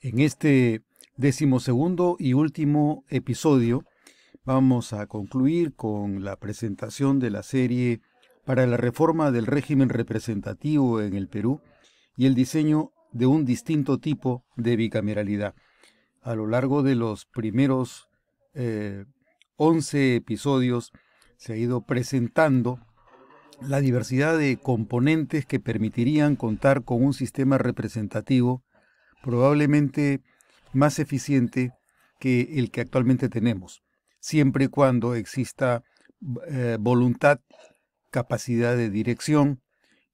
En este decimosegundo y último episodio vamos a concluir con la presentación de la serie para la reforma del régimen representativo en el Perú y el diseño de un distinto tipo de bicameralidad. A lo largo de los primeros eh, 11 episodios se ha ido presentando la diversidad de componentes que permitirían contar con un sistema representativo probablemente más eficiente que el que actualmente tenemos, siempre y cuando exista eh, voluntad, capacidad de dirección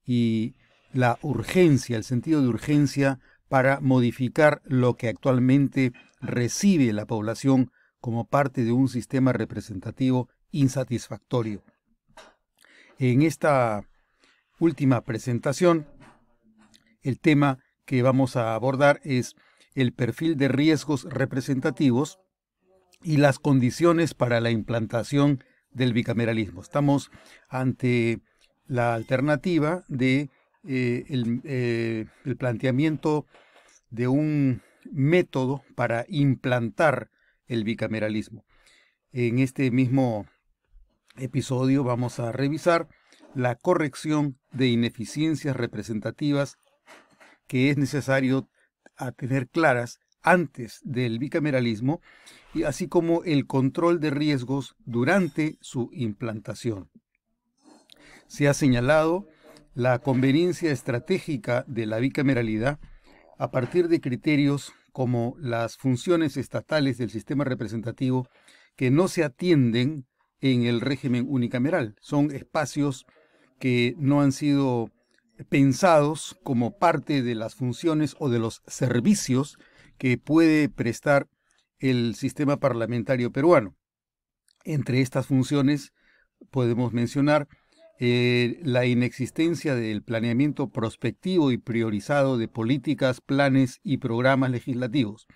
y la urgencia, el sentido de urgencia para modificar lo que actualmente recibe la población como parte de un sistema representativo insatisfactorio. En esta última presentación, el tema que vamos a abordar es el perfil de riesgos representativos y las condiciones para la implantación del bicameralismo. Estamos ante la alternativa de eh, eh, el planteamiento de un método para implantar el bicameralismo. En este mismo episodio vamos a revisar la corrección de ineficiencias representativas que es necesario tener claras antes del bicameralismo y así como el control de riesgos durante su implantación. Se ha señalado la conveniencia estratégica de la bicameralidad a partir de criterios como las funciones estatales del sistema representativo que no se atienden en el régimen unicameral. Son espacios que no han sido pensados como parte de las funciones o de los servicios que puede prestar el sistema parlamentario peruano. Entre estas funciones podemos mencionar eh, la inexistencia del planeamiento prospectivo y priorizado de políticas, planes y programas legislativos.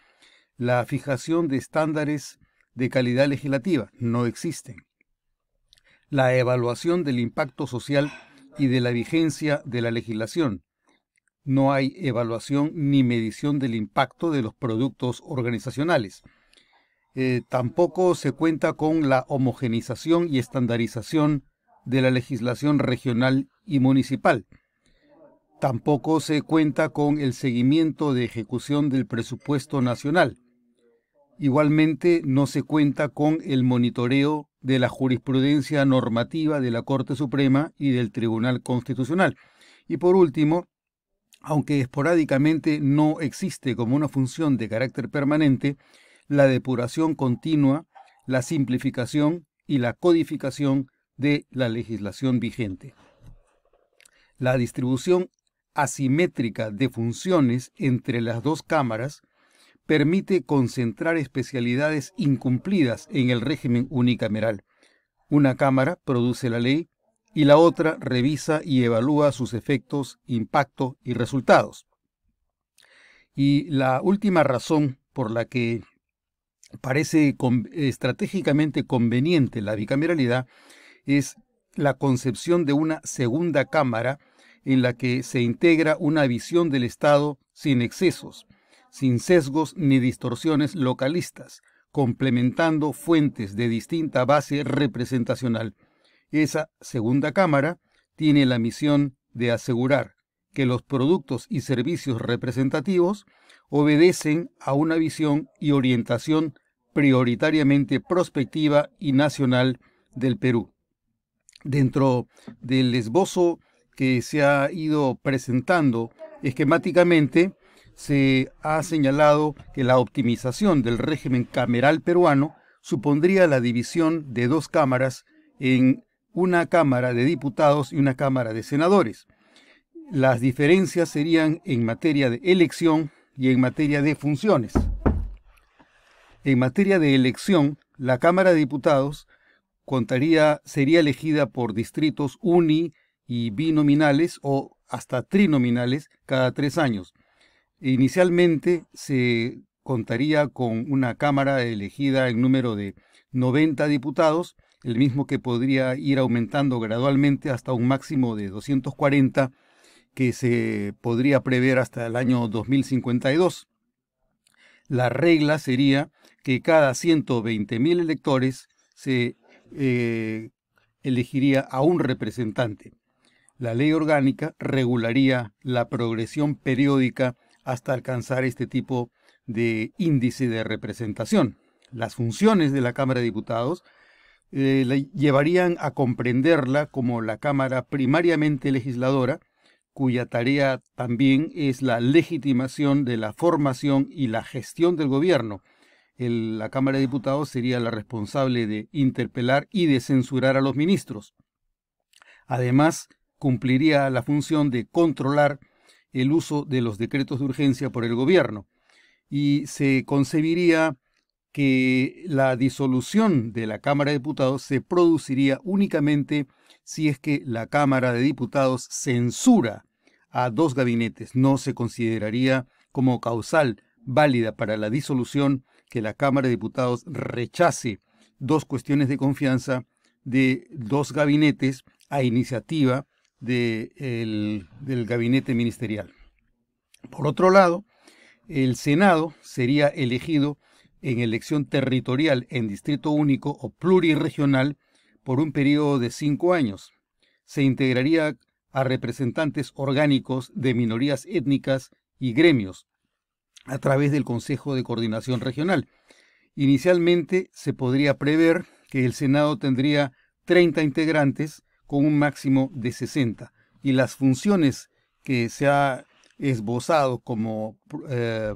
La fijación de estándares de calidad legislativa no existen. La evaluación del impacto social y de la vigencia de la legislación. No hay evaluación ni medición del impacto de los productos organizacionales. Eh, tampoco se cuenta con la homogenización y estandarización de la legislación regional y municipal. Tampoco se cuenta con el seguimiento de ejecución del presupuesto nacional. Igualmente no se cuenta con el monitoreo de la jurisprudencia normativa de la Corte Suprema y del Tribunal Constitucional. Y por último, aunque esporádicamente no existe como una función de carácter permanente, la depuración continua, la simplificación y la codificación de la legislación vigente. La distribución asimétrica de funciones entre las dos cámaras permite concentrar especialidades incumplidas en el régimen unicameral. Una cámara produce la ley y la otra revisa y evalúa sus efectos, impacto y resultados. Y la última razón por la que parece estratégicamente conveniente la bicameralidad es la concepción de una segunda cámara en la que se integra una visión del Estado sin excesos, sin sesgos ni distorsiones localistas, complementando fuentes de distinta base representacional. Esa segunda cámara tiene la misión de asegurar que los productos y servicios representativos obedecen a una visión y orientación prioritariamente prospectiva y nacional del Perú dentro del esbozo que se ha ido presentando esquemáticamente, se ha señalado que la optimización del régimen cameral peruano supondría la división de dos cámaras en una Cámara de Diputados y una Cámara de Senadores. Las diferencias serían en materia de elección y en materia de funciones. En materia de elección, la Cámara de Diputados contaría, sería elegida por distritos uni y binominales o hasta trinominales cada tres años. Inicialmente se contaría con una Cámara elegida en número de 90 diputados, el mismo que podría ir aumentando gradualmente hasta un máximo de 240 que se podría prever hasta el año 2052. La regla sería que cada 120.000 electores se eh, elegiría a un representante. La ley orgánica regularía la progresión periódica hasta alcanzar este tipo de índice de representación. Las funciones de la Cámara de Diputados eh, llevarían a comprenderla como la Cámara primariamente legisladora, cuya tarea también es la legitimación de la formación y la gestión del gobierno. la Cámara de Diputados sería la responsable de interpelar y de censurar a los ministros. Además, cumpliría la función de controlar el uso de los decretos de urgencia por el gobierno y se concebiría que la disolución de la Cámara de Diputados se produciría únicamente si es que la Cámara de Diputados censura a dos gabinetes. No se consideraría como causal válida para la disolución que la Cámara de Diputados rechace dos cuestiones de confianza de dos gabinetes a iniciativa del gabinete ministerial. Por otro lado, el Senado sería elegido en elección territorial en distrito único o pluriregional por un periodo de cinco años. Se integraría a representantes orgánicos de minorías étnicas y gremios a través del Consejo de Coordinación Regional. Inicialmente se podría prever que el Senado tendría 30 integrantes con un máximo de 60 y las funciones que se ha esbozado como eh,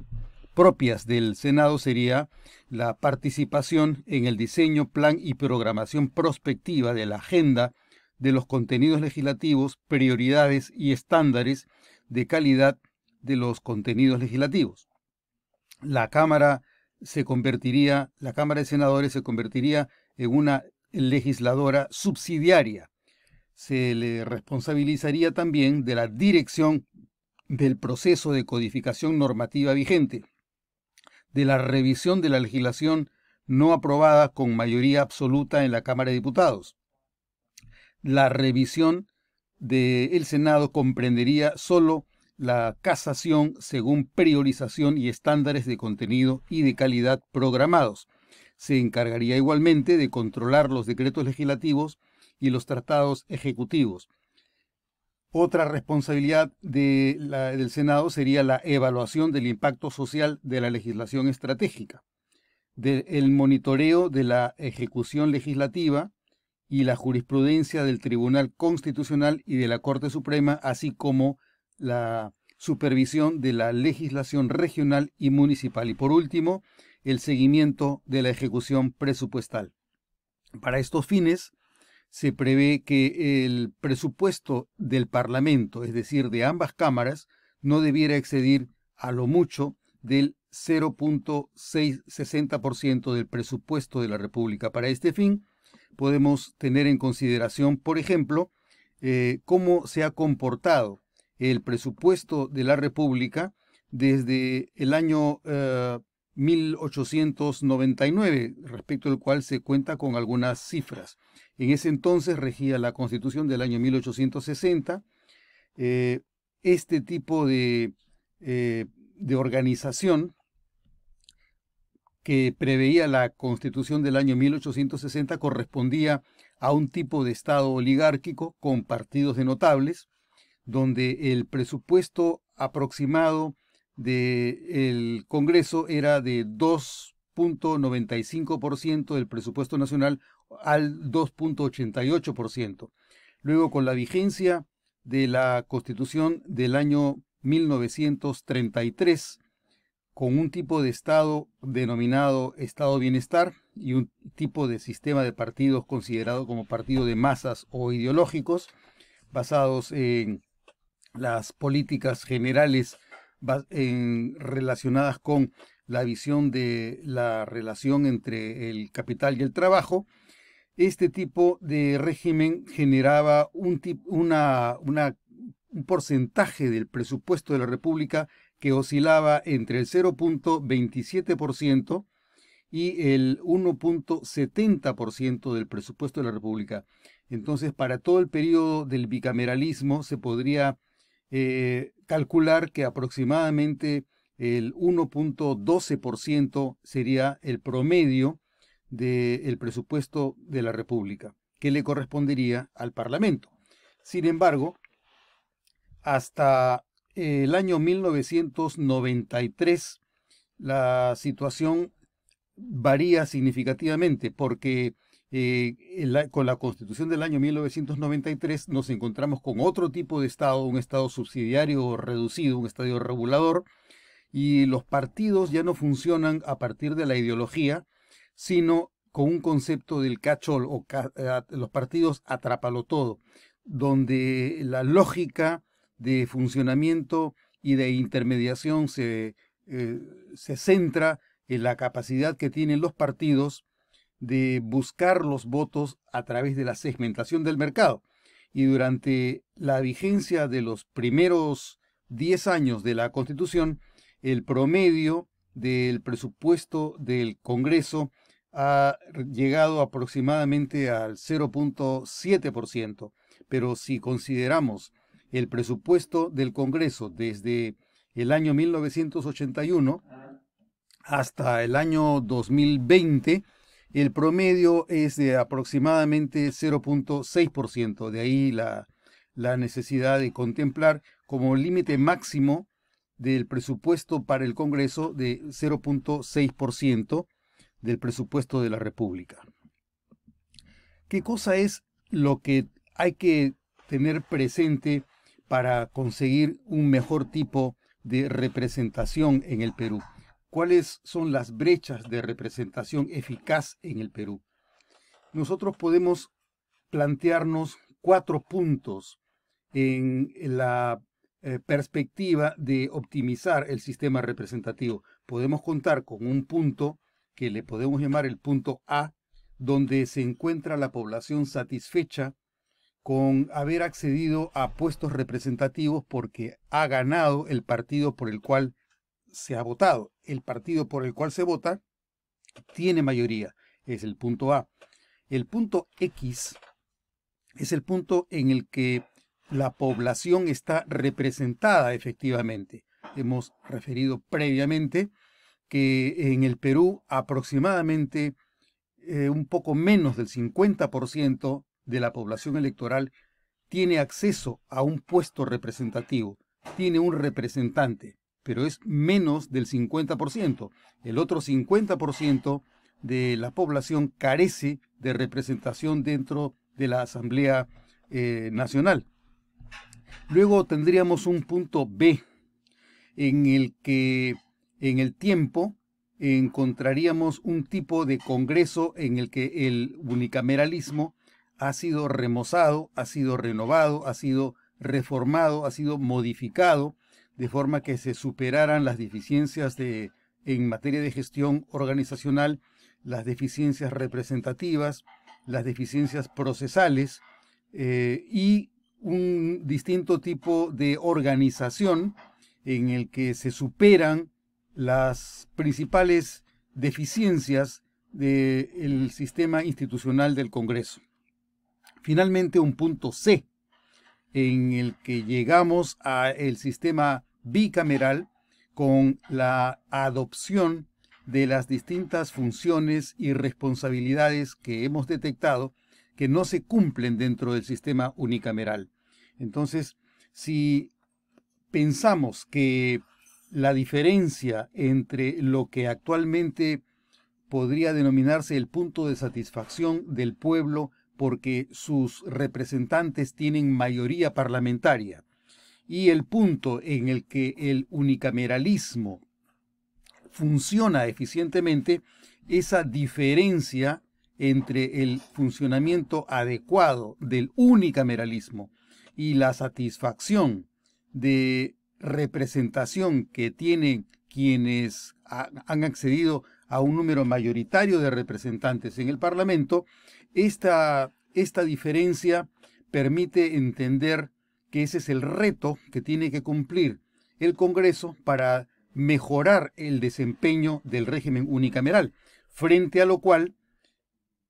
propias del Senado sería la participación en el diseño, plan y programación prospectiva de la agenda de los contenidos legislativos, prioridades y estándares de calidad de los contenidos legislativos. La Cámara se convertiría, la Cámara de Senadores se convertiría en una legisladora subsidiaria. Se le responsabilizaría también de la dirección del proceso de codificación normativa vigente, de la revisión de la legislación no aprobada con mayoría absoluta en la Cámara de Diputados. La revisión del Senado comprendería solo la casación según priorización y estándares de contenido y de calidad programados. Se encargaría igualmente de controlar los decretos legislativos y los tratados ejecutivos. Otra responsabilidad del Senado sería la evaluación del impacto social de la legislación estratégica, del monitoreo de la ejecución legislativa y la jurisprudencia del Tribunal Constitucional y de la Corte Suprema, así como la supervisión de la legislación regional y municipal. Y por último, el seguimiento de la ejecución presupuestal. Para estos fines, se prevé que el presupuesto del Parlamento, es decir, de ambas cámaras, no debiera exceder a lo mucho del 0.660% del presupuesto de la República. Para este fin, podemos tener en consideración, por ejemplo, eh, cómo se ha comportado el presupuesto de la República desde el año 1899, eh, respecto al cual se cuenta con algunas cifras. En ese entonces regía la constitución del año 1860. Eh, este tipo de, eh, de organización que preveía la constitución del año 1860 correspondía a un tipo de Estado oligárquico con partidos de notables, donde el presupuesto aproximado del Congreso era de 2.95% del presupuesto nacional al 2.88%. Luego, con la vigencia de la Constitución del año 1933, con un tipo de Estado denominado Estado Bienestar y un tipo de sistema de partidos considerado como partido de masas o ideológicos, basados en las políticas generales en, relacionadas con la visión de la relación entre el capital y el trabajo, este tipo de régimen generaba un, una, un porcentaje del presupuesto de la República que oscilaba entre el 0.27% y el 1.70% del presupuesto de la República. Entonces, para todo el periodo del bicameralismo se podría eh, calcular que aproximadamente el 1.12% sería el promedio del presupuesto de la República, que le correspondería al Parlamento. Sin embargo, hasta el año 1993 la situación varía significativamente porque eh, con la constitución del año 1993 nos encontramos con otro tipo de Estado, un Estado subsidiario reducido, un Estado regulador, y los partidos ya no funcionan a partir de la ideología, sino con un concepto del cachol o eh, los partidos atrápalo todo, donde la lógica de funcionamiento y de intermediación se, eh, se centra en la capacidad que tienen los partidos de buscar los votos a través de la segmentación del mercado. Y durante la vigencia de los primeros 10 años de la Constitución, el promedio del presupuesto del Congreso ha llegado aproximadamente al 0.7%, pero si consideramos el presupuesto del Congreso desde el año 1981 hasta el año 2020, el promedio es de aproximadamente 0.6%. De ahí la, la necesidad de contemplar como límite máximo del presupuesto para el Congreso de 0.6% del presupuesto de la República. ¿Qué cosa es lo que hay que tener presente para conseguir un mejor tipo de representación en el Perú? ¿Cuáles son las brechas de representación eficaz en el Perú? Nosotros podemos plantearnos cuatro puntos en la eh, perspectiva de optimizar el sistema representativo. Podemos contar con un punto que le podemos llamar el punto A, donde se encuentra la población satisfecha con haber accedido a puestos representativos porque ha ganado el partido por el cual se ha votado. El partido por el cual se vota tiene mayoría, es el punto A. El punto X es el punto en el que la población está representada efectivamente. Hemos referido previamente que en el Perú aproximadamente eh, un poco menos del 50% de la población electoral tiene acceso a un puesto representativo, tiene un representante, pero es menos del 50%. El otro 50% de la población carece de representación dentro de la Asamblea eh, Nacional. Luego tendríamos un punto B en el que en el tiempo encontraríamos un tipo de congreso en el que el unicameralismo ha sido remozado, ha sido renovado, ha sido reformado, ha sido modificado, de forma que se superaran las deficiencias de, en materia de gestión organizacional, las deficiencias representativas, las deficiencias procesales eh, y un distinto tipo de organización en el que se superan las principales deficiencias del sistema institucional del Congreso. Finalmente, un punto C, en el que llegamos al sistema bicameral con la adopción de las distintas funciones y responsabilidades que hemos detectado que no se cumplen dentro del sistema unicameral. Entonces, si pensamos que la diferencia entre lo que actualmente podría denominarse el punto de satisfacción del pueblo porque sus representantes tienen mayoría parlamentaria. Y el punto en el que el unicameralismo funciona eficientemente, esa diferencia entre el funcionamiento adecuado del unicameralismo y la satisfacción de representación que tienen quienes han accedido a un número mayoritario de representantes en el Parlamento, esta, esta diferencia permite entender que ese es el reto que tiene que cumplir el Congreso para mejorar el desempeño del régimen unicameral, frente a lo cual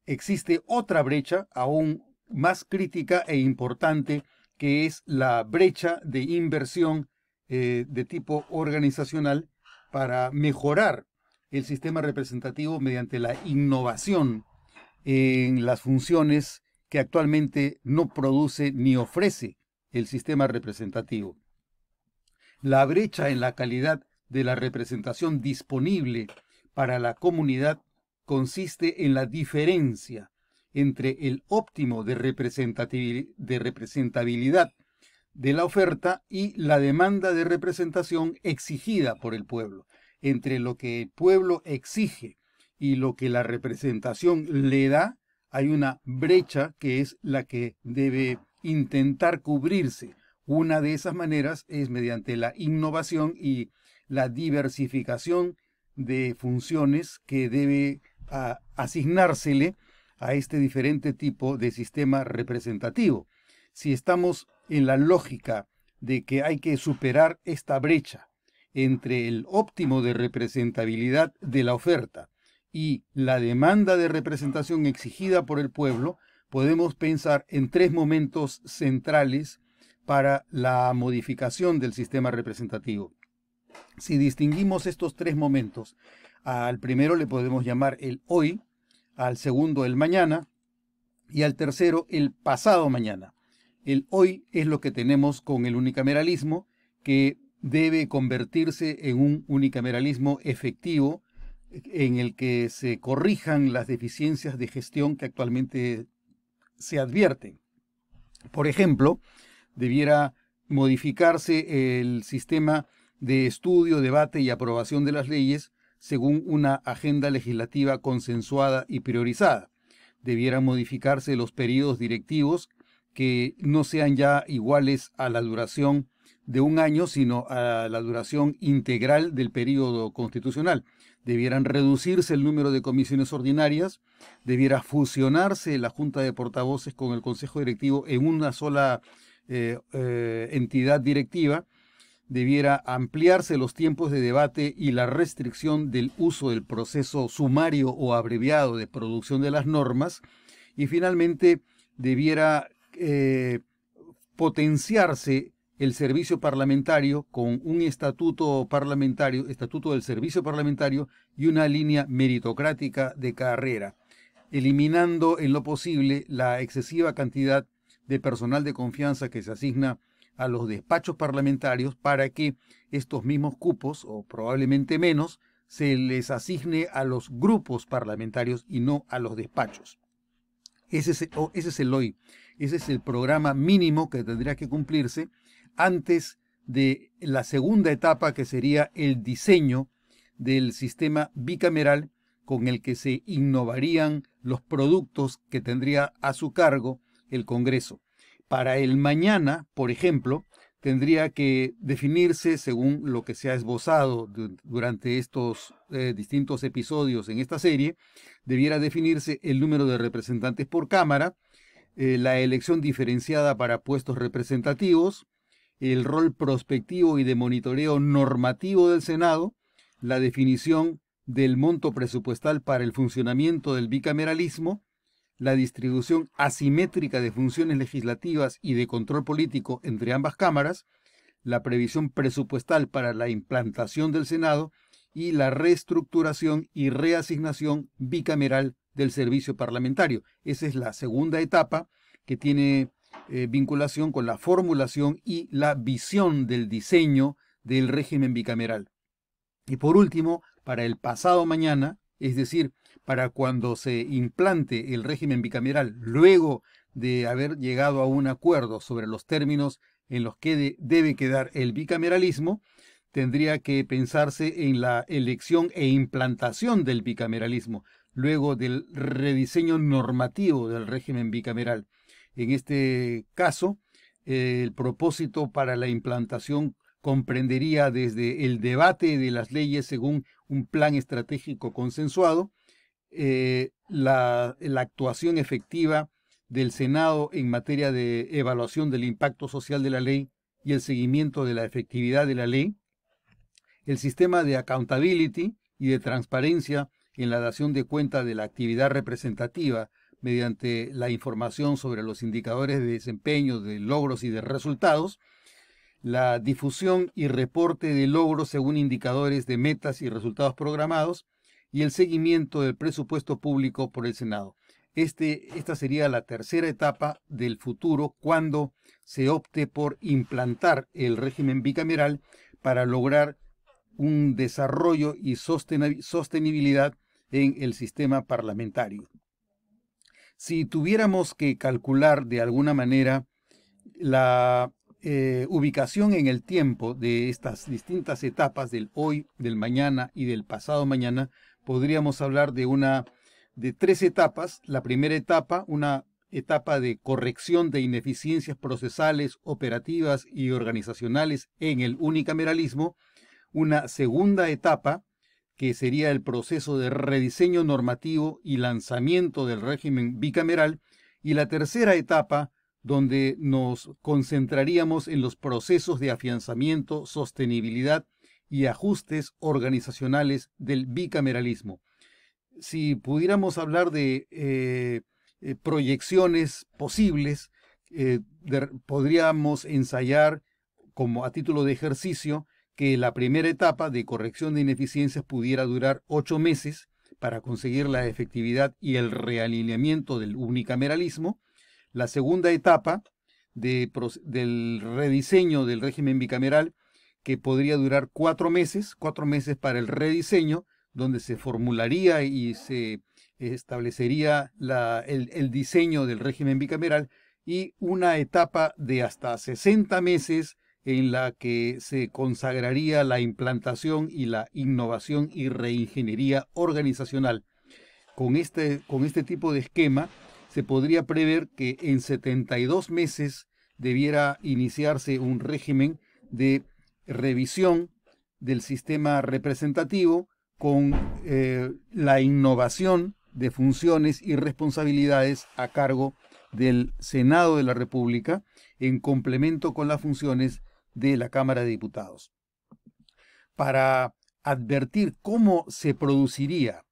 existe otra brecha aún más crítica e importante que es la brecha de inversión eh, de tipo organizacional para mejorar el sistema representativo mediante la innovación en las funciones que actualmente no produce ni ofrece el sistema representativo. La brecha en la calidad de la representación disponible para la comunidad consiste en la diferencia entre el óptimo de, representabilidad de la oferta y la demanda de representación exigida por el pueblo, entre lo que el pueblo exige y lo que la representación le da, hay una brecha que es la que debe intentar cubrirse. Una de esas maneras es mediante la innovación y la diversificación de funciones que debe asignársele a este diferente tipo de sistema representativo. Si estamos en la lógica de que hay que superar esta brecha entre el óptimo de representabilidad de la oferta y la demanda de representación exigida por el pueblo, podemos pensar en tres momentos centrales para la modificación del sistema representativo. Si distinguimos estos tres momentos, al primero le podemos llamar el hoy, al segundo el mañana y al tercero el pasado mañana. El hoy es lo que tenemos con el unicameralismo, que debe convertirse en un unicameralismo efectivo en el que se corrijan las deficiencias de gestión que actualmente se advierten. Por ejemplo, debiera modificarse el sistema de estudio, debate y aprobación de las leyes según una agenda legislativa consensuada y priorizada. Debieran modificarse los periodos directivos que no sean ya iguales a la duración de un año, sino a la duración integral del periodo constitucional. Debieran reducirse el número de comisiones ordinarias, debiera fusionarse la Junta de Portavoces con el Consejo Directivo en una sola eh, eh, entidad directiva, debiera ampliarse los tiempos de debate y la restricción del uso del proceso sumario o abreviado de producción de las normas, y finalmente debiera eh, potenciarse el servicio parlamentario con un estatuto parlamentario, estatuto del servicio parlamentario y una línea meritocrática de carrera, eliminando en lo posible la excesiva cantidad de personal de confianza que se asigna a los despachos parlamentarios para que estos mismos cupos, o probablemente menos, se les asigne a los grupos parlamentarios y no a los despachos. Ese es, el hoy, ese es el programa mínimo que tendría que cumplirse antes de la segunda etapa que sería el diseño del sistema bicameral con el que se innovarían los productos que tendría a su cargo el Congreso. Para el mañana, por ejemplo, tendría que definirse, según lo que se ha esbozado durante estos eh, distintos episodios en esta serie, debiera definirse el número de representantes por Cámara, eh, la elección diferenciada para puestos representativos, el rol prospectivo y de monitoreo normativo del Senado, la definición del monto presupuestal para el funcionamiento del bicameralismo, la distribución asimétrica de funciones legislativas y de control político entre ambas cámaras, la previsión presupuestal para la implantación del Senado y la reestructuración y reasignación bicameral del servicio parlamentario. Esa es la segunda etapa que tiene eh, vinculación con la formulación y la visión del diseño del régimen bicameral. Y por último, para el pasado mañana, es decir, para cuando se implante el régimen bicameral, luego de haber llegado a un acuerdo sobre los términos en los que debe quedar el bicameralismo, tendría que pensarse en la elección e implantación del bicameralismo, luego del rediseño normativo del régimen bicameral. En este caso, el propósito para la implantación comprendería desde el debate de las leyes según un plan estratégico consensuado, eh, la, actuación efectiva del Senado en materia de evaluación del impacto social de la ley y el seguimiento de la efectividad de la ley, el sistema de accountability y de transparencia en la dación de cuenta de la actividad representativa mediante la información sobre los indicadores de desempeño, de logros y de resultados, la difusión y reporte de logros según indicadores de metas y resultados programados y el seguimiento del presupuesto público por el Senado. Este, esta sería la tercera etapa del futuro cuando se opte por implantar el régimen bicameral para lograr un desarrollo y sostenibilidad en el sistema parlamentario. Si tuviéramos que calcular de alguna manera la eh, ubicación en el tiempo de estas distintas etapas del hoy, del mañana y del pasado mañana, podríamos hablar de una de tres etapas. La primera etapa, una etapa de corrección de ineficiencias procesales, operativas y organizacionales en el unicameralismo, una segunda etapa que sería el proceso de rediseño normativo y lanzamiento del régimen bicameral, y la tercera etapa, donde nos concentraríamos en los procesos de afianzamiento, sostenibilidad y ajustes organizacionales del bicameralismo. Si pudiéramos hablar de, eh, eh, proyecciones posibles, eh, podríamos ensayar como a título de ejercicio que la primera etapa de corrección de ineficiencias pudiera durar ocho meses para conseguir la efectividad y el realineamiento del unicameralismo. La segunda etapa del rediseño del régimen bicameral, que podría durar cuatro meses, cuatro meses para el rediseño, donde se formularía y se establecería el, diseño del régimen bicameral, y una etapa de hasta 60 meses en la que se consagraría la implantación y la innovación y reingeniería organizacional. Con este, con este tipo de esquema se podría prever que en 72 meses debiera iniciarse un régimen de revisión del sistema representativo con eh, la innovación de funciones y responsabilidades a cargo del Senado de la República en complemento con las funciones de la Cámara de Diputados. Para advertir cómo se produciría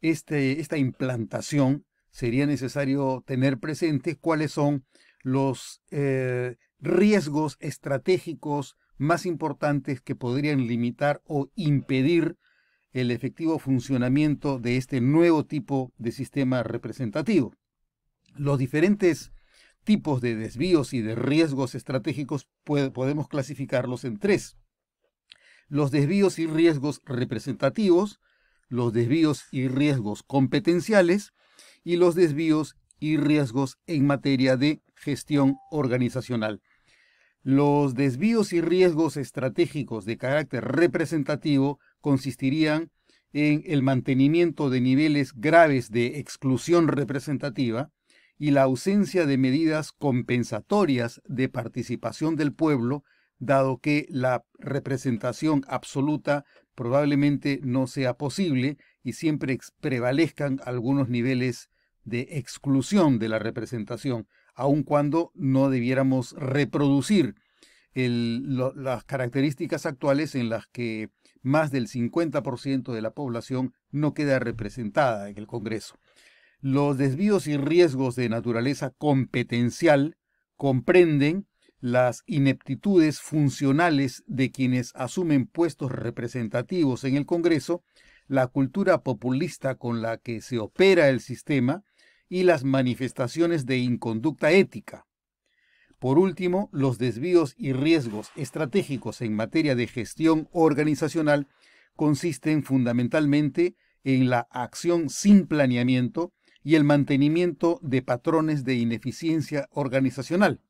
este, esta implantación, sería necesario tener presente cuáles son los eh, riesgos estratégicos más importantes que podrían limitar o impedir el efectivo funcionamiento de este nuevo tipo de sistema representativo. Los diferentes tipos de desvíos y de riesgos estratégicos podemos clasificarlos en tres. Los desvíos y riesgos representativos, los desvíos y riesgos competenciales y los desvíos y riesgos en materia de gestión organizacional. Los desvíos y riesgos estratégicos de carácter representativo consistirían en el mantenimiento de niveles graves de exclusión representativa, y la ausencia de medidas compensatorias de participación del pueblo, dado que la representación absoluta probablemente no sea posible y siempre prevalezcan algunos niveles de exclusión de la representación, aun cuando no debiéramos reproducir las características actuales en las que más del 50% de la población no queda representada en el Congreso. Los desvíos y riesgos de naturaleza competencial comprenden las ineptitudes funcionales de quienes asumen puestos representativos en el Congreso, la cultura populista con la que se opera el sistema y las manifestaciones de inconducta ética. Por último, los desvíos y riesgos estratégicos en materia de gestión organizacional consisten fundamentalmente en la acción sin planeamiento y el mantenimiento de patrones de ineficiencia organizacional.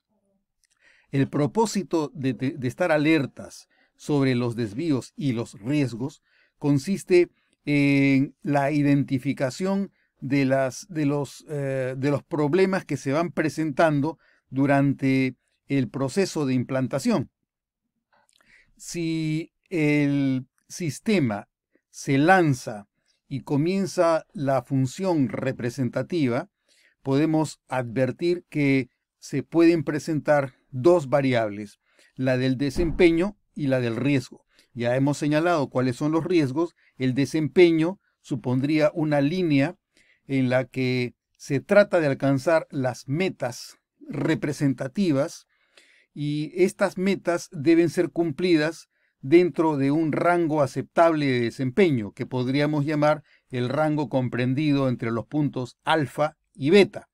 El propósito de, estar alertas sobre los desvíos y los riesgos consiste en la identificación de, las, de, los, eh, de los problemas que se van presentando durante el proceso de implantación. Si el sistema se lanza y comienza la función representativa, podemos advertir que se pueden presentar dos variables, la del desempeño y la del riesgo. Ya hemos señalado cuáles son los riesgos. El desempeño supondría una línea en la que se trata de alcanzar las metas representativas y estas metas deben ser cumplidas dentro de un rango aceptable de desempeño, que podríamos llamar el rango comprendido entre los puntos alfa y beta.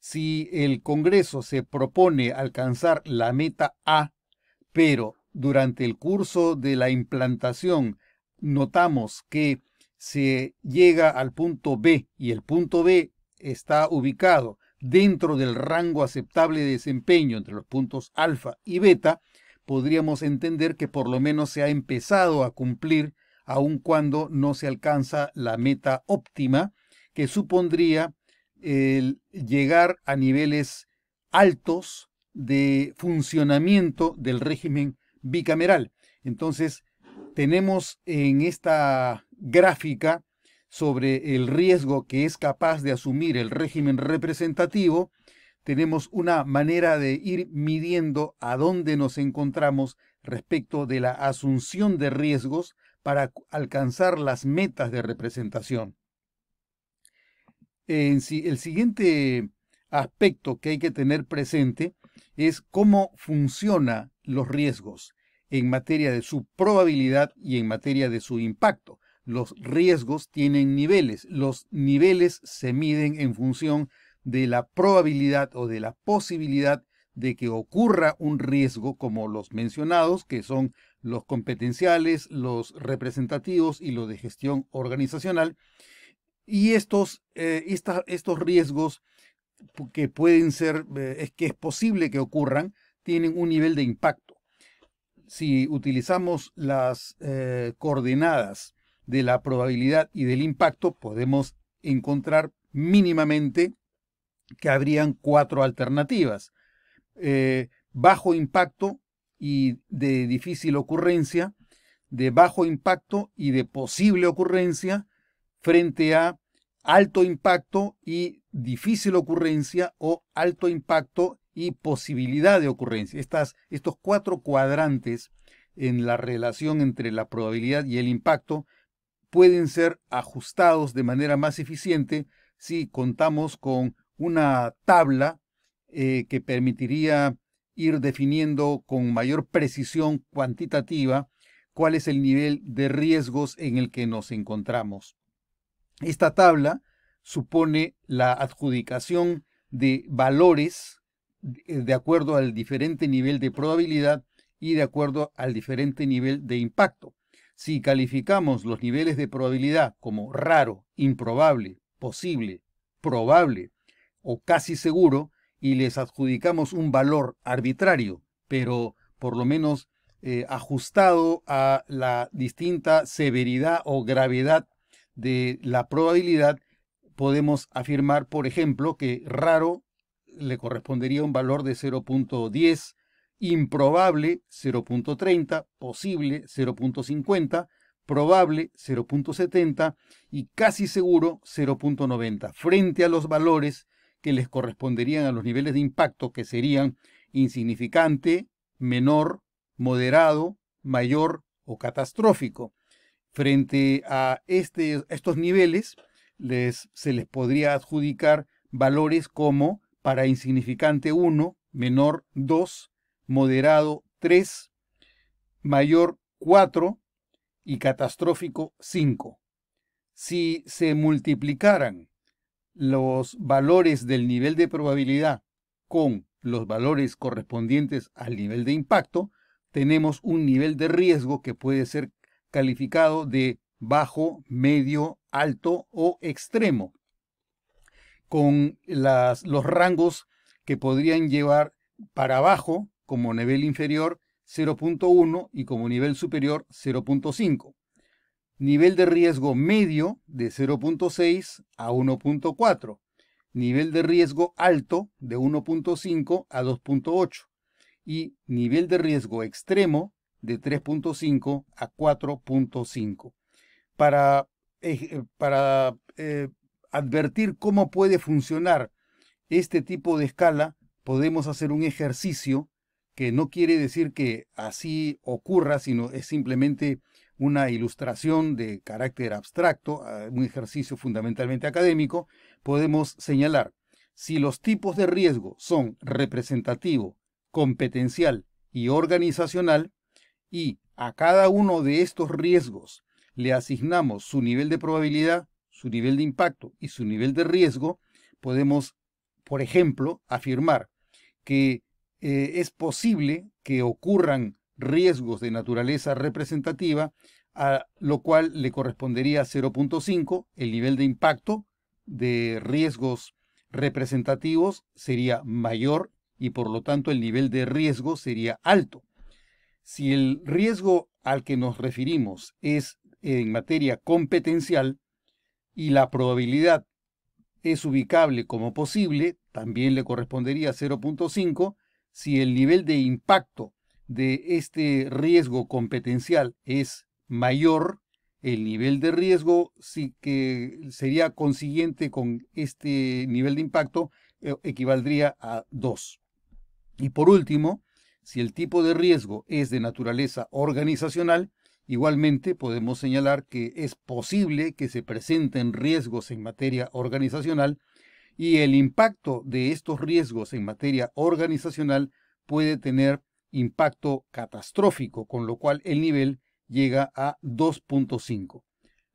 Si el Congreso se propone alcanzar la meta A, pero durante el curso de la implantación notamos que se llega al punto B y el punto B está ubicado dentro del rango aceptable de desempeño entre los puntos alfa y beta, podríamos entender que por lo menos se ha empezado a cumplir aun cuando no se alcanza la meta óptima, que supondría el llegar a niveles altos de funcionamiento del régimen bicameral. Entonces, tenemos en esta gráfica sobre el riesgo que es capaz de asumir el régimen representativo, tenemos una manera de ir midiendo a dónde nos encontramos respecto de la asunción de riesgos para alcanzar las metas de representación. En el siguiente aspecto que hay que tener presente es cómo funcionan los riesgos en materia de su probabilidad y en materia de su impacto. Los riesgos tienen niveles. Los niveles se miden en función de la probabilidad o de la posibilidad de que ocurra un riesgo como los mencionados, que son los competenciales, los representativos y los de gestión organizacional. Y estos, eh, estos riesgos que pueden ser, eh, es que es posible que ocurran, tienen un nivel de impacto. Si utilizamos las eh, coordenadas de la probabilidad y del impacto, podemos encontrar mínimamente que habrían cuatro alternativas. Eh, bajo impacto y de difícil ocurrencia, de bajo impacto y de posible ocurrencia, frente a alto impacto y difícil ocurrencia o alto impacto y posibilidad de ocurrencia. Estas, estos cuatro cuadrantes en la relación entre la probabilidad y el impacto pueden ser ajustados de manera más eficiente si contamos con una tabla eh, que permitiría ir definiendo con mayor precisión cuantitativa cuál es el nivel de riesgos en el que nos encontramos. Esta tabla supone la adjudicación de valores de acuerdo al diferente nivel de probabilidad y de acuerdo al diferente nivel de impacto. Si calificamos los niveles de probabilidad como raro, improbable, posible, probable o casi seguro y les adjudicamos un valor arbitrario, pero por lo menos eh, ajustado a la distinta severidad o gravedad de la probabilidad, podemos afirmar, por ejemplo, que raro le correspondería un valor de 0.10, improbable 0.30, posible 0.50, probable 0.70 y casi seguro 0.90, frente a los valores que les corresponderían a los niveles de impacto que serían insignificante, menor, moderado, mayor o catastrófico. Frente a este, estos niveles, les, se les podría adjudicar valores como para insignificante 1, menor 2, moderado 3, mayor 4 y catastrófico 5. Si se multiplicaran los valores del nivel de probabilidad con los valores correspondientes al nivel de impacto, tenemos un nivel de riesgo que puede ser calificado de bajo, medio, alto o extremo, con los rangos que podrían llevar para abajo como nivel inferior 0.1 y como nivel superior 0.5 nivel de riesgo medio de 0.6 a 1.4, nivel de riesgo alto de 1.5 a 2.8 y nivel de riesgo extremo de 3.5 a 4.5. Para, eh, para eh, advertir cómo puede funcionar este tipo de escala, podemos hacer un ejercicio que no quiere decir que así ocurra, sino es simplemente una ilustración de carácter abstracto, un ejercicio fundamentalmente académico, podemos señalar si los tipos de riesgo son representativo, competencial y organizacional, y a cada uno de estos riesgos le asignamos su nivel de probabilidad, su nivel de impacto y su nivel de riesgo, podemos, por ejemplo, afirmar que eh, es posible que ocurran riesgos de naturaleza representativa, a lo cual le correspondería 0.5, el nivel de impacto de riesgos representativos sería mayor y por lo tanto el nivel de riesgo sería alto. Si el riesgo al que nos referimos es en materia competencial y la probabilidad es ubicable como posible, también le correspondería 0.5. Si el nivel de impacto de este riesgo competencial es mayor, el nivel de riesgo sí que sería consiguiente con este nivel de impacto eh, equivaldría a 2. Y por último, si el tipo de riesgo es de naturaleza organizacional, igualmente podemos señalar que es posible que se presenten riesgos en materia organizacional y el impacto de estos riesgos en materia organizacional puede tener impacto catastrófico, con lo cual el nivel llega a 2.5.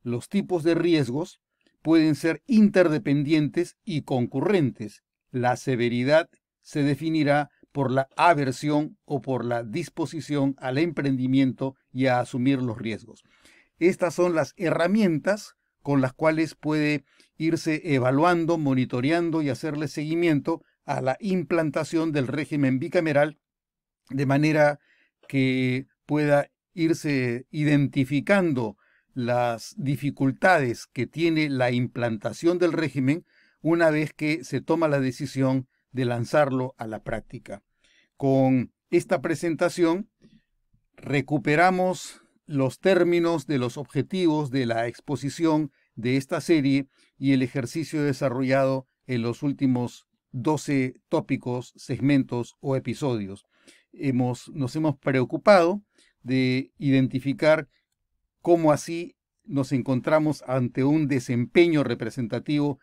Los tipos de riesgos pueden ser interdependientes y concurrentes. La severidad se definirá por la aversión o por la disposición al emprendimiento y a asumir los riesgos. Estas son las herramientas con las cuales puede irse evaluando, monitoreando y hacerle seguimiento a la implantación del régimen bicameral de manera que pueda irse identificando las dificultades que tiene la implantación del régimen una vez que se toma la decisión de lanzarlo a la práctica. Con esta presentación recuperamos los términos de los objetivos de la exposición de esta serie y el ejercicio desarrollado en los últimos 12 tópicos, segmentos o episodios. Hemos, nos hemos preocupado de identificar cómo así nos encontramos ante un desempeño representativo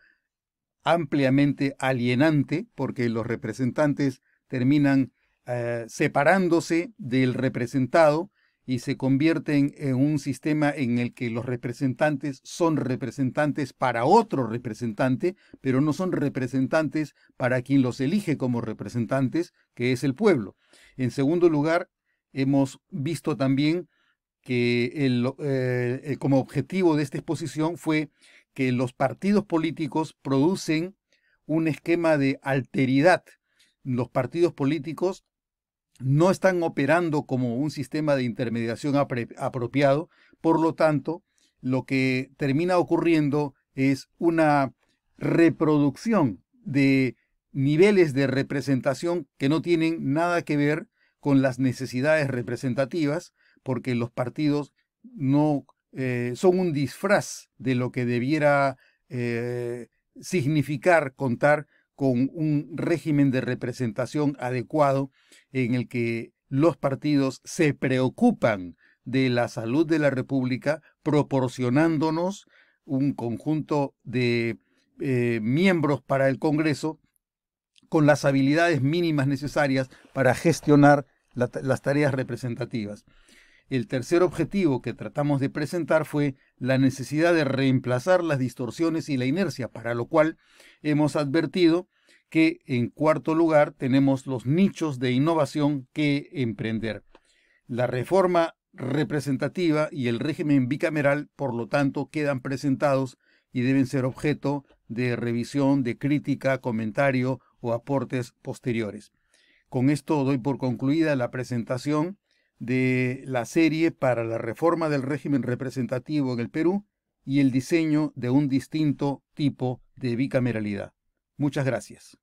ampliamente alienante, porque los representantes terminan eh, separándose del representado y se convierten en un sistema en el que los representantes son representantes para otro representante, pero no son representantes para quien los elige como representantes, que es el pueblo. En segundo lugar, hemos visto también que eh, como objetivo de esta exposición fue que los partidos políticos producen un esquema de alteridad. Los partidos políticos no están operando como un sistema de intermediación apropiado, por lo tanto, lo que termina ocurriendo es una reproducción de niveles de representación que no tienen nada que ver con las necesidades representativas, porque los partidos no eh, son un disfraz de lo que debiera eh, significar contar con un régimen de representación adecuado en el que los partidos se preocupan de la salud de la República, proporcionándonos un conjunto de eh, miembros para el Congreso con las habilidades mínimas necesarias para gestionar las tareas representativas. El tercer objetivo que tratamos de presentar fue la necesidad de reemplazar las distorsiones y la inercia, para lo cual hemos advertido que en cuarto lugar tenemos los nichos de innovación que emprender. La reforma representativa y el régimen bicameral, por lo tanto, quedan presentados y deben ser objeto de revisión, de crítica, comentario o aportes posteriores. Con esto doy por concluida la presentación de la serie para la reforma del régimen representativo en el Perú y el diseño de un distinto tipo de bicameralidad. Muchas gracias.